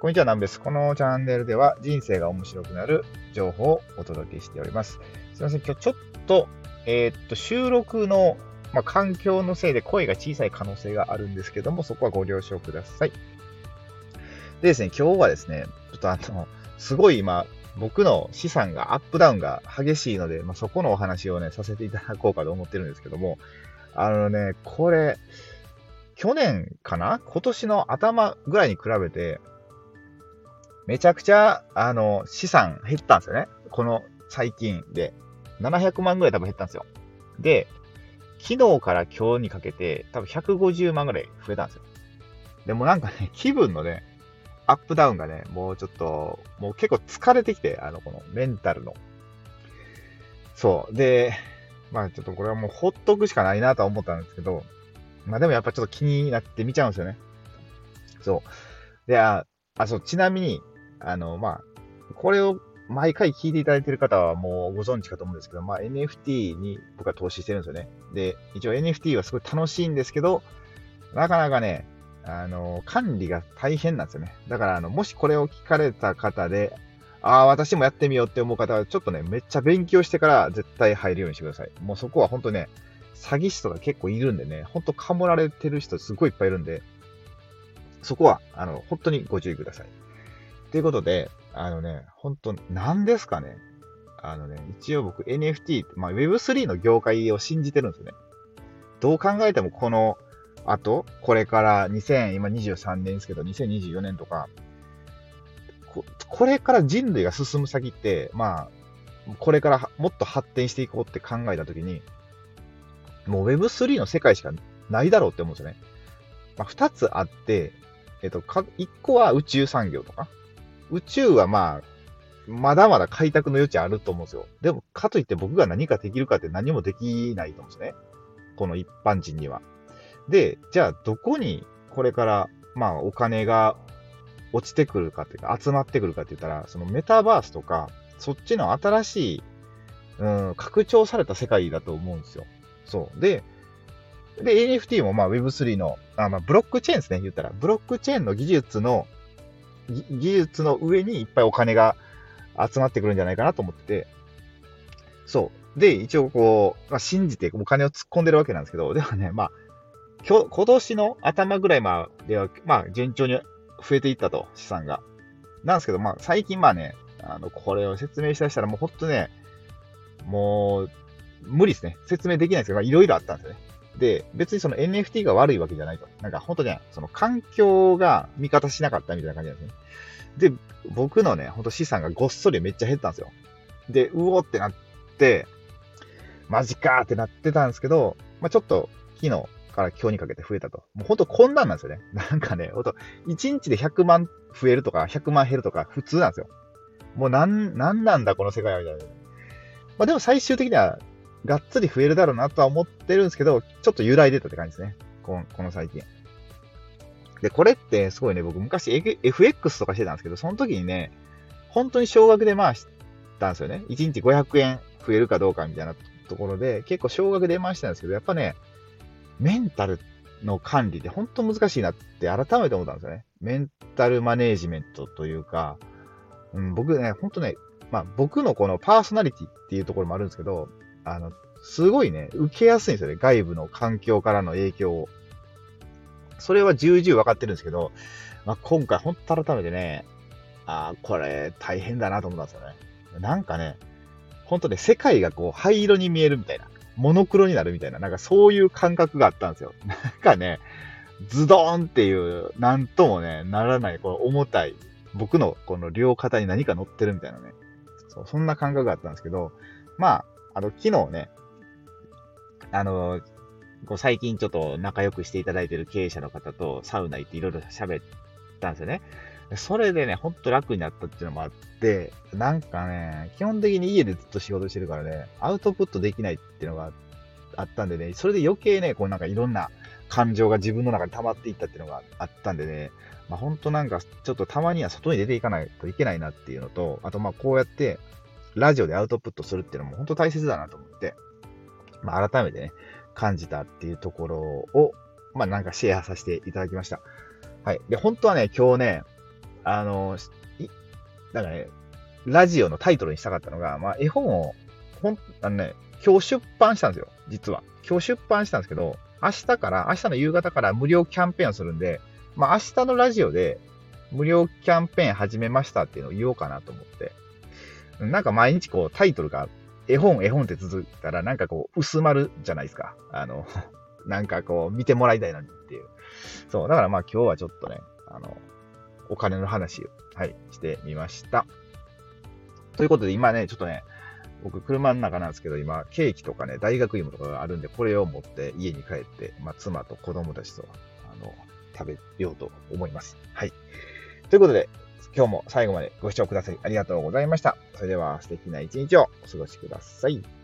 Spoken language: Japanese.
こんにちは、南です。このチャンネルでは人生が面白くなる情報をお届けしております。すいません、今日ちょっと、えー、っと、収録の、まあ、環境のせいで声が小さい可能性があるんですけども、そこはご了承ください。でですね、今日はですね、ちょっとあの、すごい今、僕の資産がアップダウンが激しいので、まあ、そこのお話をね、させていただこうかと思ってるんですけども、あのね、これ、去年かな？今年の頭ぐらいに比べて、めちゃくちゃ、あの、資産減ったんですよね。この最近で。700万ぐらい多分減ったんですよ。で、昨日から今日にかけて、多分150万ぐらい増えたんですよ。でもなんかね、気分のね、アップダウンがね、もうちょっと、もう結構疲れてきて、あの、このメンタルの。そう。で、まあちょっとこれはもうほっとくしかないなとは思ったんですけど、まあでもやっぱちょっと気になって見ちゃうんですよね。そう。で、あ、あそう、ちなみに、あの、まあ、これを毎回聞いていただいている方はもうご存知かと思うんですけど、まあ、NFT に僕は投資してるんですよね。で、一応 NFT はすごい楽しいんですけど、なかなかね、あの、管理が大変なんですよね。だから、あの、もしこれを聞かれた方で、ああ、私もやってみようって思う方は、ちょっとね、めっちゃ勉強してから絶対入るようにしてください。もうそこは本当ね、詐欺師とか結構いるんでね、ほんとかもられてる人すごいいっぱいいるんで、そこは、あの、本当にご注意ください。ということで、あのね、本当何ですかね。あのね、一応僕 NFT、まあ Web3 の業界を信じてるんですよね。どう考えてもこの後、これから2000、今23年ですけど、2024年とか、ここれから人類が進む先って、まあ、これからもっと発展していこうって考えたときに、もう Web3 の世界しかないだろうって思うんですよね。まあ、2つあって、えっと、か1個は宇宙産業とか、宇宙はまあ、まだまだ開拓の余地あると思うんですよ。でも、かといって僕が何かできるかって何もできないと思うんですね。この一般人には。で、じゃあどこにこれから、まあお金が落ちてくるかっていうか、集まってくるかって言ったら、そのメタバースとか、そっちの新しい、うん、拡張された世界だと思うんですよ。そう。で、で、NFT もまあ Web3 の、あまあ、ブロックチェーンですね、言ったら。ブロックチェーンの技術の技術の上にいっぱいお金が集まってくるんじゃないかなと思って、そう。で、一応こう、まあ、信じてお金を突っ込んでるわけなんですけど、でもね、まあ、今日、今年の頭ぐらいまでは、まあ、順調に増えていったと、資産が。なんですけど、まあ、最近まあね、あの、これを説明したしたら、もうほんとね、もう、無理ですね。説明できないですけど、まあ、いろいろあったんですよね。で、別にその NFT が悪いわけじゃないと。なんか本当ね、その環境が味方しなかったみたいな感じなんですね。で、僕のね、ほんと資産がごっそりめっちゃ減ったんですよ。で、うおってなって、マジかーってなってたんですけど、まあ、ちょっと昨日から今日にかけて増えたと。もうほんとこんなんなんですよね。なんかね、ほんと1日で100万増えるとか100万減るとか普通なんですよ。もうなん、なんなんだこの世界はみたいな。まあでも最終的にはがっつり増えるだろうなとは思ってるんですけど、ちょっと揺らいでたって感じですね。このこの最近。で、これってすごいね、僕昔 FX とかしてたんですけど、その時にね、本当に少額で回したんですよね。1日500円増えるかどうかみたいなところで、結構少額で回したんですけど、やっぱね、メンタルの管理って本当難しいなって改めて思ったんですよね。メンタルマネージメントというか、うん、僕ね、本当ね、まあ僕のこのパーソナリティっていうところもあるんですけど、あの、すごいね、受けやすいんですよね。外部の環境からの影響を。それは重々分かってるんですけど、まあ、今回、ほんと改めてね、あ、これ大変だなと思ったんですよね。なんかね、本当ね、世界がこう灰色に見えるみたいな、モノクロになるみたいな、なんかそういう感覚があったんですよ。なんかね、ズドーンっていう、なんともね、ならない、この重たい、僕のこの両肩に何か乗ってるみたいなね、そうそんな感覚があったんですけど、まあ、あの、昨日ね、あの、こう最近ちょっと仲良くしていただいてる経営者の方とサウナ行っていろいろ喋ったんですよね。それでね、ほんと楽になったっていうのもあって、なんかね、基本的に家でずっと仕事してるからね、アウトプットできないっていうのがあったんでね、それで余計ね、こうなんかいろんな感情が自分の中に溜まっていったっていうのがあったんでね、まあ、ほんとなんかちょっとたまには外に出ていかないといけないなっていうのと、あとまあこうやってラジオでアウトプットするっていうのも本当大切だなと思って、まあ、改めてね、感じたっていうところを、まあ、なんかシェアさせていただきました。はい。で、本当はね、今日ね、あの、いなんかね、ラジオのタイトルにしたかったのが、まあ、絵本を、ほん、あのね、今日出版したんですよ、実は。今日出版したんですけど、明日から、明日の夕方から無料キャンペーンをするんで、まあ、明日のラジオで無料キャンペーン始めましたっていうのを言おうかなと思って。なんか毎日こうタイトルが絵本、絵本って続いたらなんかこう薄まるじゃないですか。あの、なんかこう見てもらいたいのにっていう。そう。だからまあ今日はちょっとね、あの、お金の話を、はい、してみました。ということで今ね、ちょっとね、僕車の中なんですけど、今、ケーキとかね、大学芋とかがあるんで、これを持って家に帰って、まあ、妻と子供たちと、あの、食べようと思います。はい。ということで、今日も最後までご視聴くださりありがとうございました。それでは素敵な一日をお過ごしください。